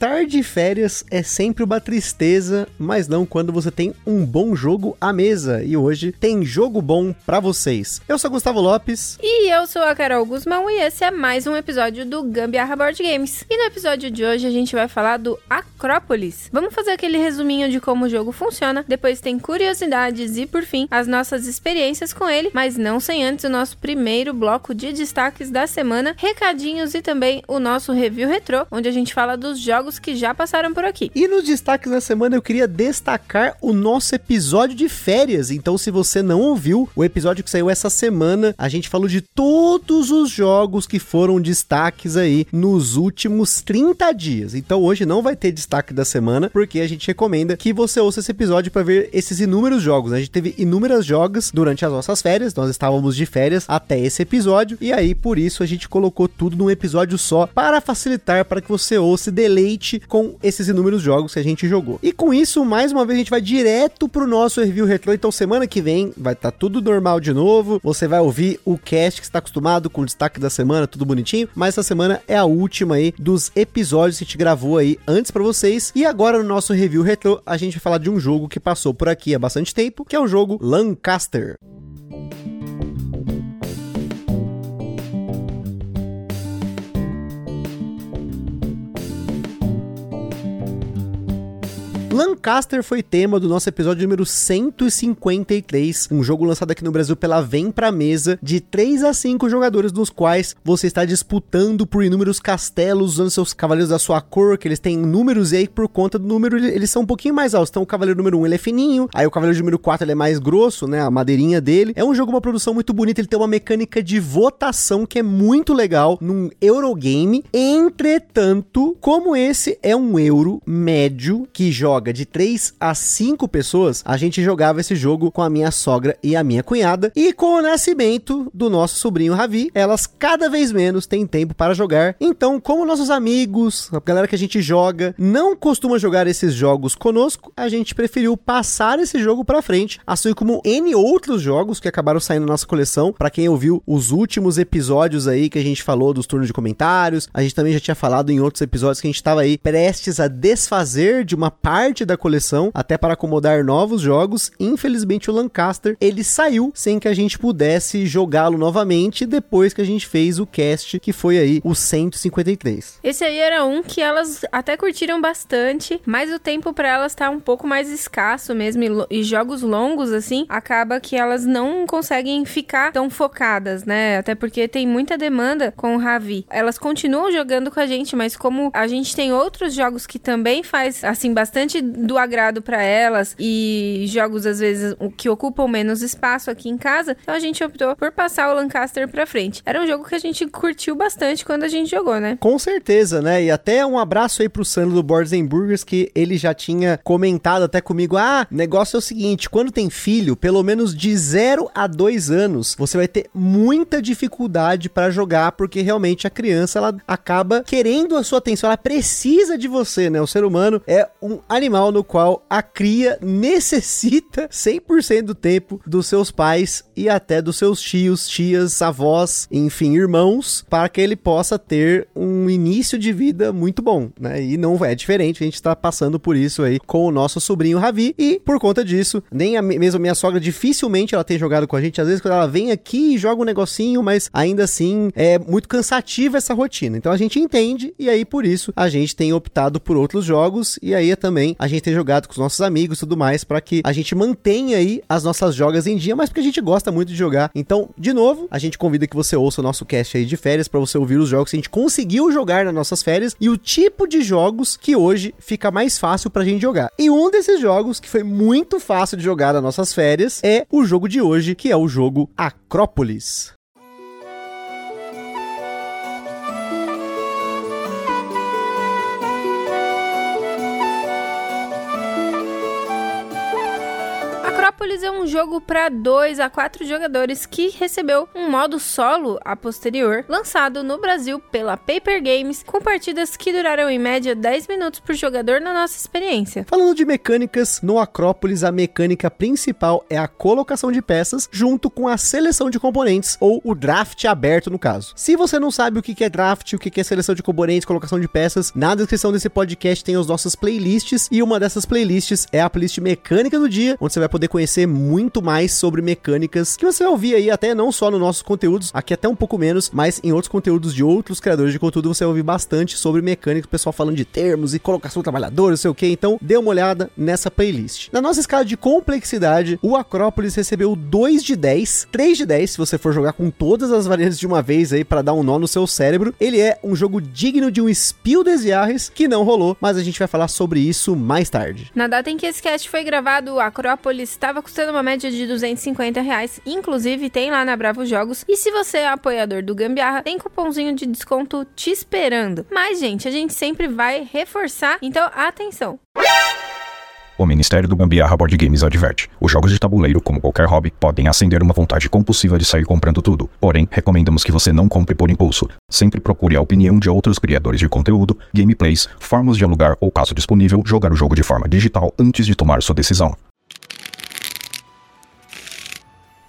Voltar de férias é sempre uma tristeza, mas não quando você tem um bom jogo à mesa. E hoje tem jogo bom para vocês. Eu sou Gustavo Lopes. E eu sou a Carol Guzmão e esse é mais um episódio do Gambiarra Board Games. E no episódio de hoje a gente vai falar do Acrópolis. Vamos fazer aquele resuminho de como o jogo funciona, depois tem curiosidades e, por fim, as nossas experiências com ele, mas não sem antes o nosso primeiro bloco de destaques da semana, recadinhos e também o nosso review retrô, onde a gente fala dos jogos que já passaram por aqui. E nos destaques da semana eu queria destacar o nosso episódio de férias. Então, se você não ouviu o episódio que saiu essa semana, a gente falou de todos os jogos que foram destaques aí nos últimos 30 dias. Então, hoje não vai ter destaque da semana, porque a gente recomenda que você ouça esse episódio para ver esses inúmeros jogos. A gente teve inúmeros jogos durante as nossas férias, nós estávamos de férias até esse episódio, e aí por isso a gente colocou tudo num episódio só para facilitar para que você ouça e deleite com esses inúmeros jogos que a gente jogou. E com isso, mais uma vez, a gente vai direto pro nosso review retrô. Então, semana que vem vai estar tá tudo normal de novo. Você vai ouvir o cast que está acostumado com o destaque da semana, tudo bonitinho. Mas essa semana é a última aí dos episódios que a gente gravou aí antes para vocês. E agora no nosso review retrô, a gente vai falar de um jogo que passou por aqui há bastante tempo, que é o jogo Lancaster. Lancaster foi tema do nosso episódio número 153, um jogo lançado aqui no Brasil pela Vem Pra Mesa, de 3 a 5 jogadores, nos quais você está disputando por inúmeros castelos, usando seus cavaleiros da sua cor, que eles têm números, e aí por conta do número eles são um pouquinho mais altos. Então o cavaleiro número 1 ele é fininho, aí o cavaleiro número 4 ele é mais grosso, né, a madeirinha dele. É um jogo, uma produção muito bonita, ele tem uma mecânica de votação que é muito legal num Eurogame. Entretanto, como esse é um euro médio que joga de 3 a 5 pessoas, a gente jogava esse jogo com a minha sogra e a minha cunhada. E com o nascimento do nosso sobrinho Ravi, elas cada vez menos têm tempo para jogar. Então, como nossos amigos, a galera que a gente joga, não costuma jogar esses jogos conosco, a gente preferiu passar esse jogo para frente, assim como N outros jogos que acabaram saindo na nossa coleção. Para quem ouviu os últimos episódios aí que a gente falou dos turnos de comentários, a gente também já tinha falado em outros episódios que a gente estava aí prestes a desfazer de uma parte parte da coleção, até para acomodar novos jogos. Infelizmente, o Lancaster ele saiu sem que a gente pudesse jogá-lo novamente depois que a gente fez o cast, que foi aí o 153. Esse aí era um que elas até curtiram bastante, mas o tempo para elas tá um pouco mais escasso mesmo e, e jogos longos assim, acaba que elas não conseguem ficar tão focadas, né? Até porque tem muita demanda com o Ravi. Elas continuam jogando com a gente, mas como a gente tem outros jogos que também faz assim bastante do agrado para elas e jogos às vezes que ocupam menos espaço aqui em casa, então a gente optou por passar o Lancaster para frente. Era um jogo que a gente curtiu bastante quando a gente jogou, né? Com certeza, né? E até um abraço aí pro Sandro do Boards Burgers que ele já tinha comentado até comigo: "Ah, negócio é o seguinte, quando tem filho, pelo menos de 0 a 2 anos, você vai ter muita dificuldade para jogar porque realmente a criança ela acaba querendo a sua atenção, ela precisa de você, né? O ser humano é um animal animal no qual a cria necessita 100% do tempo dos seus pais e até dos seus tios, tias, avós, enfim, irmãos, para que ele possa ter um início de vida muito bom, né? E não é diferente, a gente está passando por isso aí com o nosso sobrinho Ravi e por conta disso, nem a mesmo minha sogra dificilmente ela tem jogado com a gente, às vezes quando ela vem aqui e joga um negocinho, mas ainda assim é muito cansativa essa rotina. Então a gente entende e aí por isso a gente tem optado por outros jogos e aí é também a gente tem jogado com os nossos amigos e tudo mais, para que a gente mantenha aí as nossas jogas em dia, mas porque a gente gosta muito de jogar. Então, de novo, a gente convida que você ouça o nosso cast aí de férias para você ouvir os jogos que a gente conseguiu jogar nas nossas férias e o tipo de jogos que hoje fica mais fácil pra gente jogar. E um desses jogos que foi muito fácil de jogar nas nossas férias é o jogo de hoje, que é o jogo Acrópolis. É um jogo para 2 a 4 jogadores que recebeu um modo solo a posterior, lançado no Brasil pela Paper Games, com partidas que duraram em média 10 minutos por jogador na nossa experiência. Falando de mecânicas, no Acrópolis a mecânica principal é a colocação de peças junto com a seleção de componentes, ou o draft aberto no caso. Se você não sabe o que é draft, o que é seleção de componentes, colocação de peças, na descrição desse podcast tem os nossos playlists e uma dessas playlists é a playlist mecânica do dia, onde você vai poder conhecer muito mais sobre mecânicas que você vai ouvir aí até não só nos nossos conteúdos, aqui até um pouco menos, mas em outros conteúdos de outros criadores de conteúdo você vai ouvir bastante sobre mecânica, o pessoal falando de termos e colocação do trabalhador, não sei o que. Então, dê uma olhada nessa playlist. Na nossa escala de complexidade, o Acrópolis recebeu 2 de 10, 3 de 10 se você for jogar com todas as variantes de uma vez aí para dar um nó no seu cérebro. Ele é um jogo digno de um Spiel des Jahres que não rolou, mas a gente vai falar sobre isso mais tarde. Na data em que esse cast foi gravado, o Acrópolis estava custando uma média de 250 reais, inclusive tem lá na Bravo Jogos. E se você é apoiador do Gambiarra, tem cupomzinho de desconto te esperando. Mas, gente, a gente sempre vai reforçar, então atenção. O Ministério do Gambiarra Board Games adverte: os jogos de tabuleiro, como qualquer hobby, podem acender uma vontade compulsiva de sair comprando tudo. Porém, recomendamos que você não compre por impulso. Sempre procure a opinião de outros criadores de conteúdo, gameplays, formas de alugar ou, caso disponível, jogar o jogo de forma digital antes de tomar sua decisão.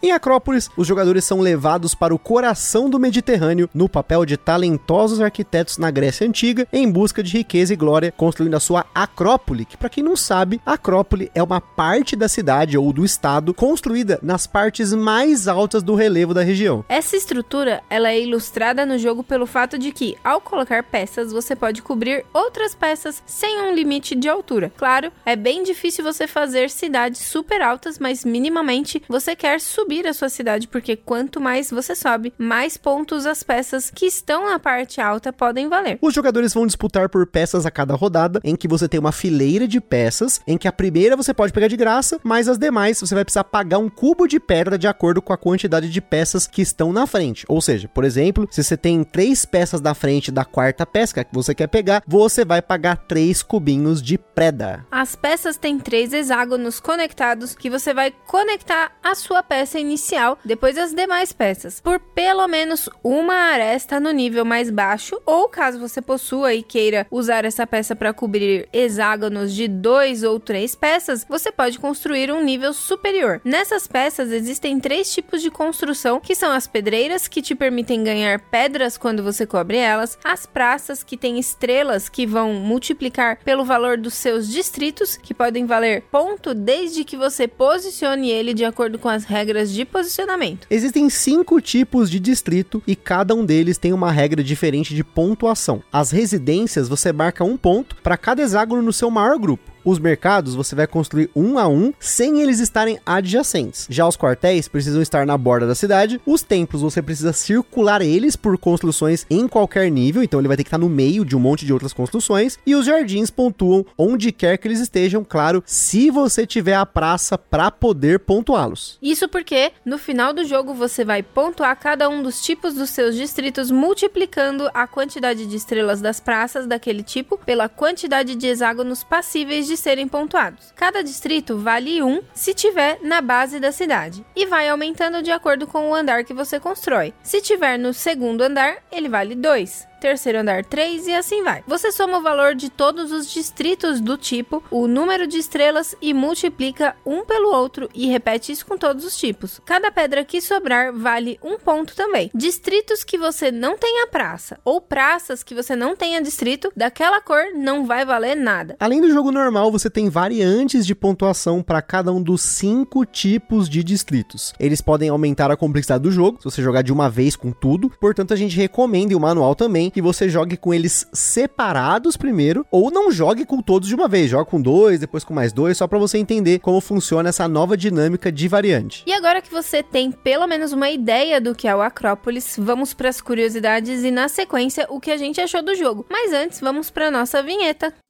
Em Acrópolis, os jogadores são levados para o coração do Mediterrâneo no papel de talentosos arquitetos na Grécia Antiga em busca de riqueza e glória, construindo a sua Acrópole, que para quem não sabe, Acrópole é uma parte da cidade ou do estado construída nas partes mais altas do relevo da região. Essa estrutura, ela é ilustrada no jogo pelo fato de que, ao colocar peças, você pode cobrir outras peças sem um limite de altura. Claro, é bem difícil você fazer cidades super altas, mas minimamente você quer subir subir a sua cidade, porque quanto mais você sobe, mais pontos as peças que estão na parte alta podem valer. Os jogadores vão disputar por peças a cada rodada, em que você tem uma fileira de peças, em que a primeira você pode pegar de graça, mas as demais você vai precisar pagar um cubo de pedra de acordo com a quantidade de peças que estão na frente. Ou seja, por exemplo, se você tem três peças na frente da quarta pesca que você quer pegar, você vai pagar três cubinhos de preda. As peças têm três hexágonos conectados que você vai conectar a sua peça inicial, depois as demais peças, por pelo menos uma aresta no nível mais baixo, ou caso você possua e queira usar essa peça para cobrir hexágonos de dois ou três peças, você pode construir um nível superior. Nessas peças existem três tipos de construção, que são as pedreiras, que te permitem ganhar pedras quando você cobre elas, as praças, que têm estrelas que vão multiplicar pelo valor dos seus distritos, que podem valer ponto desde que você posicione ele de acordo com as regras de posicionamento. Existem cinco tipos de distrito e cada um deles tem uma regra diferente de pontuação. As residências você marca um ponto para cada hexágono no seu maior grupo. Os mercados você vai construir um a um sem eles estarem adjacentes. Já os quartéis precisam estar na borda da cidade. Os templos você precisa circular eles por construções em qualquer nível, então ele vai ter que estar no meio de um monte de outras construções. E os jardins pontuam onde quer que eles estejam, claro, se você tiver a praça para poder pontuá-los. Isso porque no final do jogo você vai pontuar cada um dos tipos dos seus distritos multiplicando a quantidade de estrelas das praças daquele tipo pela quantidade de hexágonos passíveis de serem pontuados. Cada distrito vale 1 se tiver na base da cidade e vai aumentando de acordo com o andar que você constrói. Se tiver no segundo andar, ele vale 2 terceiro andar 3 e assim vai. Você soma o valor de todos os distritos do tipo, o número de estrelas e multiplica um pelo outro e repete isso com todos os tipos. Cada pedra que sobrar vale um ponto também. Distritos que você não tenha praça ou praças que você não tenha distrito, daquela cor não vai valer nada. Além do jogo normal, você tem variantes de pontuação para cada um dos cinco tipos de distritos. Eles podem aumentar a complexidade do jogo, se você jogar de uma vez com tudo. Portanto, a gente recomenda e o manual também que você jogue com eles separados primeiro, ou não jogue com todos de uma vez, joga com dois, depois com mais dois, só para você entender como funciona essa nova dinâmica de variante. E agora que você tem pelo menos uma ideia do que é o Acrópolis, vamos para as curiosidades e na sequência o que a gente achou do jogo. Mas antes, vamos para nossa vinheta.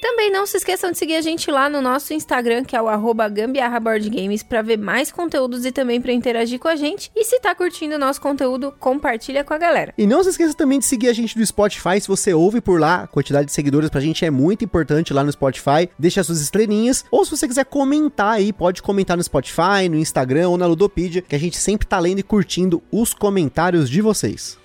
Também não se esqueçam de seguir a gente lá no nosso Instagram, que é o arroba gambiarraboardgames, para ver mais conteúdos e também para interagir com a gente. E se tá curtindo o nosso conteúdo, compartilha com a galera. E não se esqueça também de seguir a gente no Spotify, se você ouve por lá, a quantidade de seguidores pra gente é muito importante lá no Spotify. Deixa suas estrelinhas, ou se você quiser comentar aí, pode comentar no Spotify, no Instagram ou na Ludopedia, que a gente sempre tá lendo e curtindo os comentários de vocês.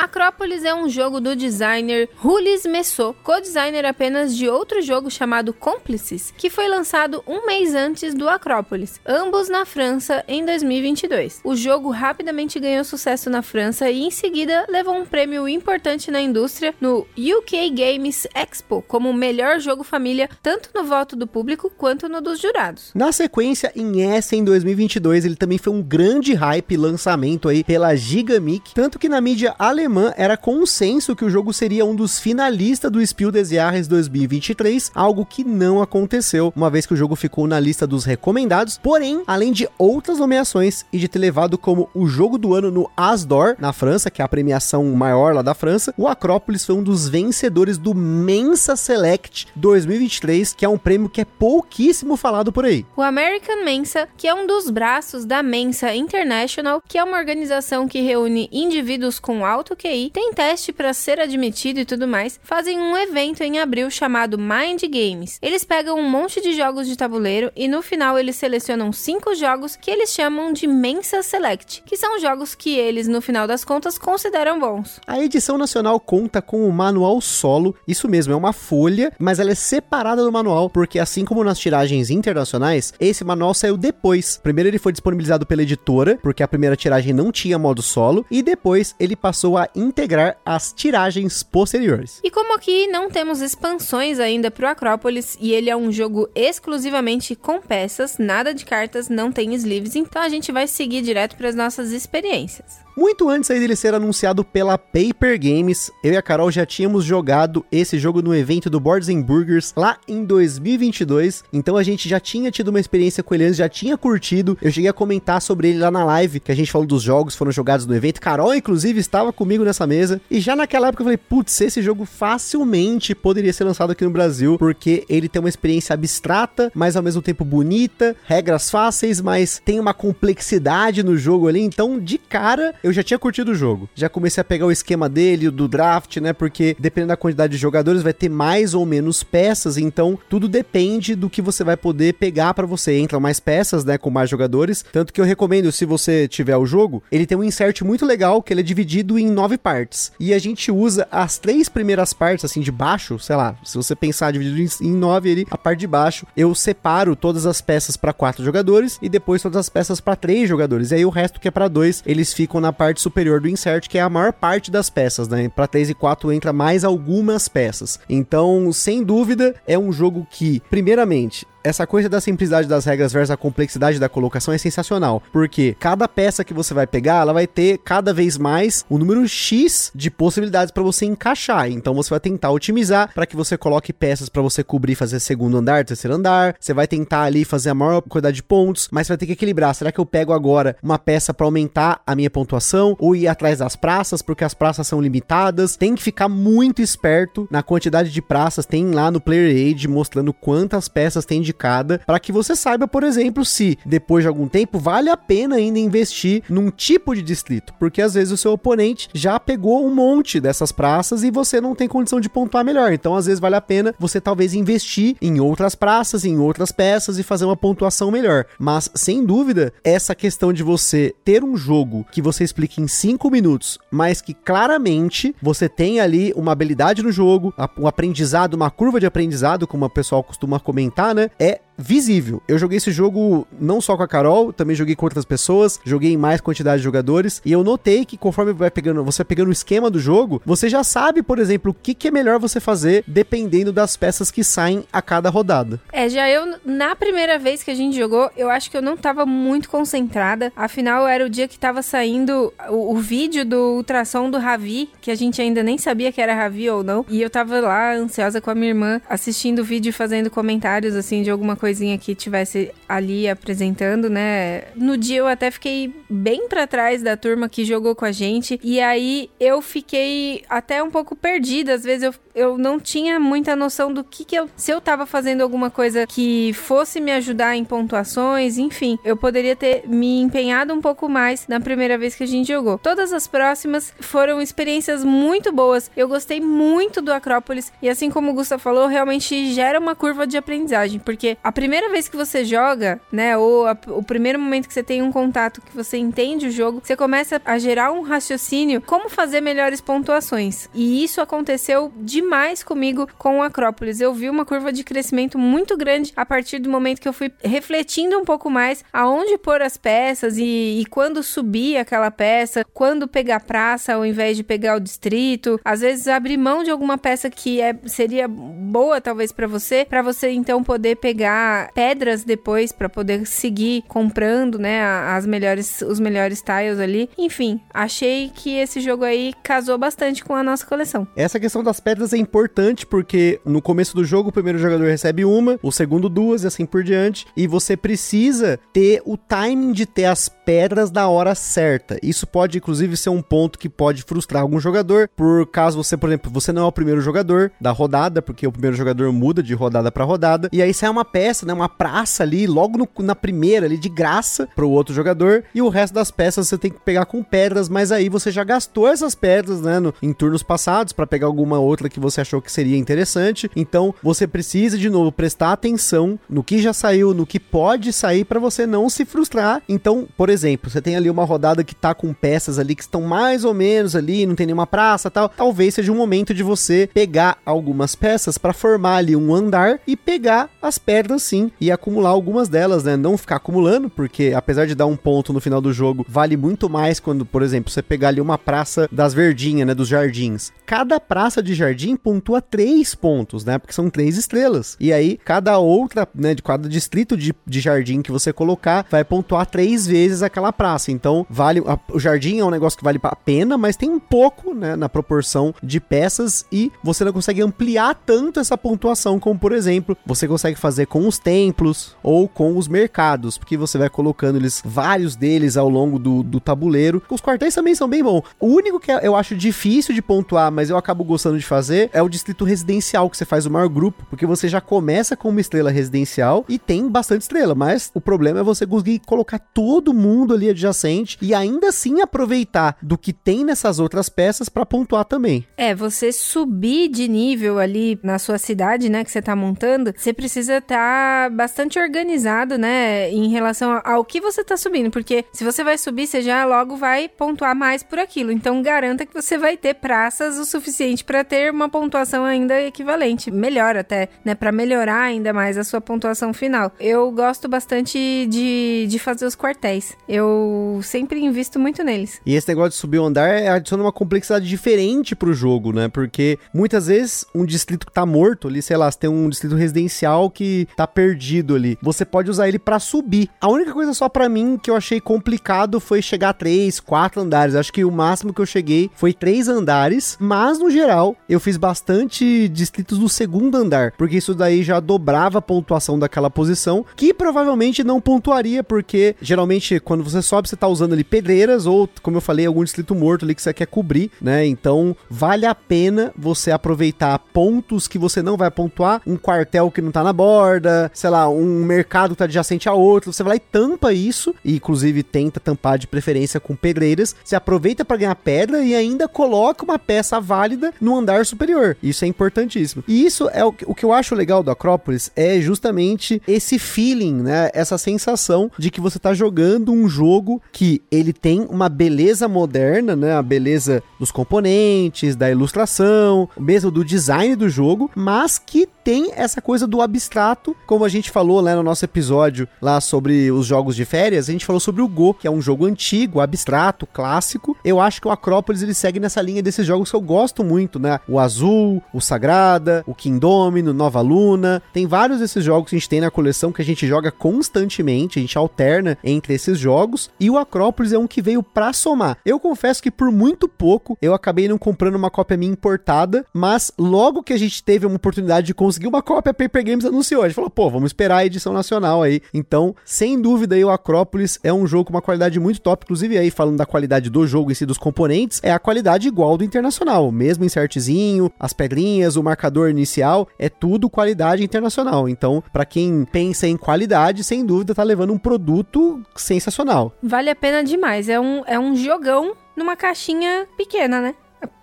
Acrópolis é um jogo do designer Rulis Messot, co-designer apenas de outro jogo chamado Cúmplices, que foi lançado um mês antes do Acrópolis, ambos na França em 2022. O jogo rapidamente ganhou sucesso na França e em seguida levou um prêmio importante na indústria no UK Games Expo como o melhor jogo família, tanto no voto do público quanto no dos jurados. Na sequência, em Essen em 2022, ele também foi um grande hype lançamento aí pela Gigamic, tanto que na mídia alemã era consenso que o jogo seria um dos finalistas do Spiel des Jahres 2023, algo que não aconteceu, uma vez que o jogo ficou na lista dos recomendados, porém, além de outras nomeações e de ter levado como o jogo do ano no Asdor, na França, que é a premiação maior lá da França, o Acrópolis foi um dos vencedores do Mensa Select 2023, que é um prêmio que é pouquíssimo falado por aí. O American Mensa, que é um dos braços da Mensa International, que é uma organização que reúne indivíduos com alto QI, tem teste para ser admitido e tudo mais, fazem um evento em abril chamado Mind Games. Eles pegam um monte de jogos de tabuleiro e no final eles selecionam cinco jogos que eles chamam de Mensa Select, que são jogos que eles, no final das contas, consideram bons. A edição nacional conta com o manual solo, isso mesmo, é uma folha, mas ela é separada do manual, porque assim como nas tiragens internacionais, esse manual saiu depois. Primeiro ele foi disponibilizado pela editora, porque a primeira tiragem não tinha modo solo, e depois ele passou a integrar as tiragens posteriores. E como aqui não temos expansões ainda para o Acrópolis e ele é um jogo exclusivamente com peças, nada de cartas, não tem sleeves, então a gente vai seguir direto para as nossas experiências. Muito antes aí dele ser anunciado pela Paper Games, eu e a Carol já tínhamos jogado esse jogo no evento do Boards and Burgers lá em 2022. Então a gente já tinha tido uma experiência com ele antes, já tinha curtido. Eu cheguei a comentar sobre ele lá na live, que a gente falou dos jogos foram jogados no evento. Carol, inclusive, estava comigo nessa mesa. E já naquela época eu falei, putz, esse jogo facilmente poderia ser lançado aqui no Brasil, porque ele tem uma experiência abstrata, mas ao mesmo tempo bonita, regras fáceis, mas tem uma complexidade no jogo ali. Então, de cara, eu já tinha curtido o jogo. Já comecei a pegar o esquema dele, do draft, né? Porque dependendo da quantidade de jogadores, vai ter mais ou menos peças. Então, tudo depende do que você vai poder pegar para você. Entram mais peças, né? Com mais jogadores. Tanto que eu recomendo, se você tiver o jogo, ele tem um insert muito legal, que ele é dividido em nove partes. E a gente usa as três primeiras partes, assim, de baixo, sei lá, se você pensar dividido em nove ali, a parte de baixo, eu separo todas as peças para quatro jogadores e depois todas as peças para três jogadores. E aí o resto que é para dois, eles ficam na parte superior do insert, que é a maior parte das peças, né? Para 3 e 4 entra mais algumas peças. Então, sem dúvida, é um jogo que, primeiramente, essa coisa da simplicidade das regras versus a complexidade da colocação é sensacional, porque cada peça que você vai pegar, ela vai ter cada vez mais o um número X de possibilidades para você encaixar. Então você vai tentar otimizar para que você coloque peças para você cobrir, fazer segundo andar, terceiro andar. Você vai tentar ali fazer a maior quantidade de pontos, mas vai ter que equilibrar. Será que eu pego agora uma peça para aumentar a minha pontuação ou ir atrás das praças, porque as praças são limitadas? Tem que ficar muito esperto na quantidade de praças. Tem lá no Player Aid mostrando quantas peças tem de indicada para que você saiba, por exemplo, se depois de algum tempo vale a pena ainda investir num tipo de distrito, porque às vezes o seu oponente já pegou um monte dessas praças e você não tem condição de pontuar melhor. Então, às vezes vale a pena você talvez investir em outras praças, em outras peças e fazer uma pontuação melhor. Mas sem dúvida, essa questão de você ter um jogo que você explique em 5 minutos, mas que claramente você tem ali uma habilidade no jogo, um aprendizado, uma curva de aprendizado, como o pessoal costuma comentar, né? É visível. Eu joguei esse jogo não só com a Carol, também joguei com outras pessoas, joguei em mais quantidade de jogadores, e eu notei que conforme vai pegando, você vai pegando o esquema do jogo, você já sabe, por exemplo, o que, que é melhor você fazer dependendo das peças que saem a cada rodada. É, já eu, na primeira vez que a gente jogou, eu acho que eu não tava muito concentrada, afinal era o dia que tava saindo o, o vídeo do ultrassom do Ravi, que a gente ainda nem sabia que era Ravi ou não, e eu tava lá ansiosa com a minha irmã, assistindo o vídeo e fazendo comentários, assim, de alguma coisa coisinha que tivesse ali apresentando, né? No dia eu até fiquei bem para trás da turma que jogou com a gente. E aí eu fiquei até um pouco perdida. Às vezes eu, eu não tinha muita noção do que, que eu. Se eu tava fazendo alguma coisa que fosse me ajudar em pontuações, enfim. Eu poderia ter me empenhado um pouco mais na primeira vez que a gente jogou. Todas as próximas foram experiências muito boas. Eu gostei muito do Acrópolis. E assim como o Gustavo falou, realmente gera uma curva de aprendizagem. Porque a primeira vez que você joga, né, ou a, o primeiro momento que você tem um contato que você entende o jogo, você começa a gerar um raciocínio como fazer melhores pontuações. E isso aconteceu demais comigo com o Acrópolis. Eu vi uma curva de crescimento muito grande a partir do momento que eu fui refletindo um pouco mais aonde pôr as peças e, e quando subir aquela peça, quando pegar praça ao invés de pegar o distrito, às vezes abrir mão de alguma peça que é, seria boa talvez para você, para você então poder pegar pedras depois para poder seguir comprando, né, as melhores os melhores tiles ali. Enfim, achei que esse jogo aí casou bastante com a nossa coleção. Essa questão das pedras é importante porque no começo do jogo o primeiro jogador recebe uma, o segundo duas e assim por diante, e você precisa ter o timing de ter as pedras da hora certa. Isso pode inclusive ser um ponto que pode frustrar algum jogador, por caso você, por exemplo, você não é o primeiro jogador da rodada, porque o primeiro jogador muda de rodada para rodada, e aí sai uma peça peça, né? Uma praça ali, logo no, na primeira ali, de graça pro outro jogador. E o resto das peças você tem que pegar com pedras, mas aí você já gastou essas pedras, né? No, em turnos passados para pegar alguma outra que você achou que seria interessante. Então você precisa, de novo, prestar atenção no que já saiu, no que pode sair para você não se frustrar. Então, por exemplo, você tem ali uma rodada que tá com peças ali que estão mais ou menos ali, não tem nenhuma praça tal. Talvez seja um momento de você pegar algumas peças para formar ali um andar e pegar as pedras sim e acumular algumas delas, né? Não ficar acumulando, porque apesar de dar um ponto no final do jogo, vale muito mais quando, por exemplo, você pegar ali uma praça das verdinhas, né? Dos jardins. Cada praça de jardim pontua três pontos, né? Porque são três estrelas. E aí, cada outra, né? De cada distrito de, de jardim que você colocar, vai pontuar três vezes aquela praça. Então, vale. A, o jardim é um negócio que vale a pena, mas tem um pouco, né? Na proporção de peças e você não consegue ampliar tanto essa pontuação, como por exemplo, você consegue fazer com os templos ou com os mercados, porque você vai colocando eles, vários deles ao longo do, do tabuleiro. Os quartéis também são bem bons. O único que eu acho difícil de pontuar, mas eu acabo gostando de fazer, é o distrito residencial, que você faz o maior grupo, porque você já começa com uma estrela residencial e tem bastante estrela, mas o problema é você conseguir colocar todo mundo ali adjacente e ainda assim aproveitar do que tem nessas outras peças para pontuar também. É, você subir de nível ali na sua cidade, né, que você tá montando, você precisa estar tá bastante organizado, né, em relação ao que você tá subindo, porque se você vai subir, você já logo vai pontuar mais por aquilo. Então garanta que você vai ter praças o suficiente para ter uma pontuação ainda equivalente, melhor até, né, para melhorar ainda mais a sua pontuação final. Eu gosto bastante de, de fazer os quartéis. Eu sempre invisto muito neles. E esse negócio de subir o andar é, adiciona uma complexidade diferente pro jogo, né? Porque muitas vezes um distrito que tá morto ali, sei lá, tem um distrito residencial que tá perdido ali. Você pode usar ele para subir. A única coisa só para mim que eu achei complicado foi chegar a três, quatro andares. Acho que o máximo que eu cheguei foi três andares, mas no geral eu fiz bastante distritos do segundo andar, porque isso daí já dobrava a pontuação daquela posição, que provavelmente não pontuaria, porque geralmente quando você sobe, você tá usando ali pedreiras ou, como eu falei, algum distrito morto ali que você quer cobrir, né? Então, vale a pena você aproveitar pontos que você não vai pontuar, um quartel que não tá na borda, sei lá, um mercado que tá adjacente a outro, você vai lá e tampa isso, e inclusive tenta tampar de preferência com pedreiras, você aproveita para ganhar pedra e ainda coloca uma peça válida no andar superior. Isso é importantíssimo. E isso é o, o que eu acho legal do Acrópolis, é justamente esse feeling, né? Essa sensação de que você tá jogando um jogo que ele tem uma beleza moderna, né? A beleza dos componentes, da ilustração, mesmo do design do jogo, mas que tem essa coisa do abstrato, como a gente falou lá no nosso episódio lá sobre os jogos de férias, a gente falou sobre o Go, que é um jogo antigo, abstrato, clássico. Eu acho que o Acrópolis ele segue nessa linha desses jogos que eu gosto muito, né? O Azul, o Sagrada, o Kingdomino, Nova Luna. Tem vários desses jogos que a gente tem na coleção que a gente joga constantemente, a gente alterna entre esses jogos, e o Acrópolis é um que veio pra somar. Eu confesso que por muito pouco eu acabei não comprando uma cópia minha importada, mas logo que a gente teve uma oportunidade de conseguiu uma cópia, a Paper Games anunciou. A gente falou, pô, vamos esperar a edição nacional aí. Então, sem dúvida aí, o Acrópolis é um jogo com uma qualidade muito top. Inclusive, aí, falando da qualidade do jogo em si, dos componentes, é a qualidade igual do internacional. Mesmo insertzinho, as pedrinhas, o marcador inicial, é tudo qualidade internacional. Então, para quem pensa em qualidade, sem dúvida, tá levando um produto sensacional. Vale a pena demais. É um, é um jogão numa caixinha pequena, né?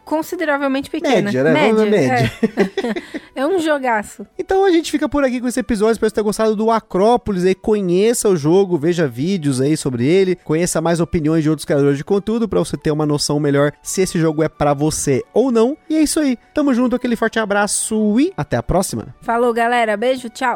Consideravelmente pequena. Média, né? Média, média. É. é. um jogaço. Então a gente fica por aqui com esse episódio. Espero ter gostado do Acrópolis aí. Conheça o jogo, veja vídeos aí sobre ele, conheça mais opiniões de outros criadores de conteúdo para você ter uma noção melhor se esse jogo é para você ou não. E é isso aí. Tamo junto, aquele forte abraço e até a próxima. Falou, galera. Beijo, tchau.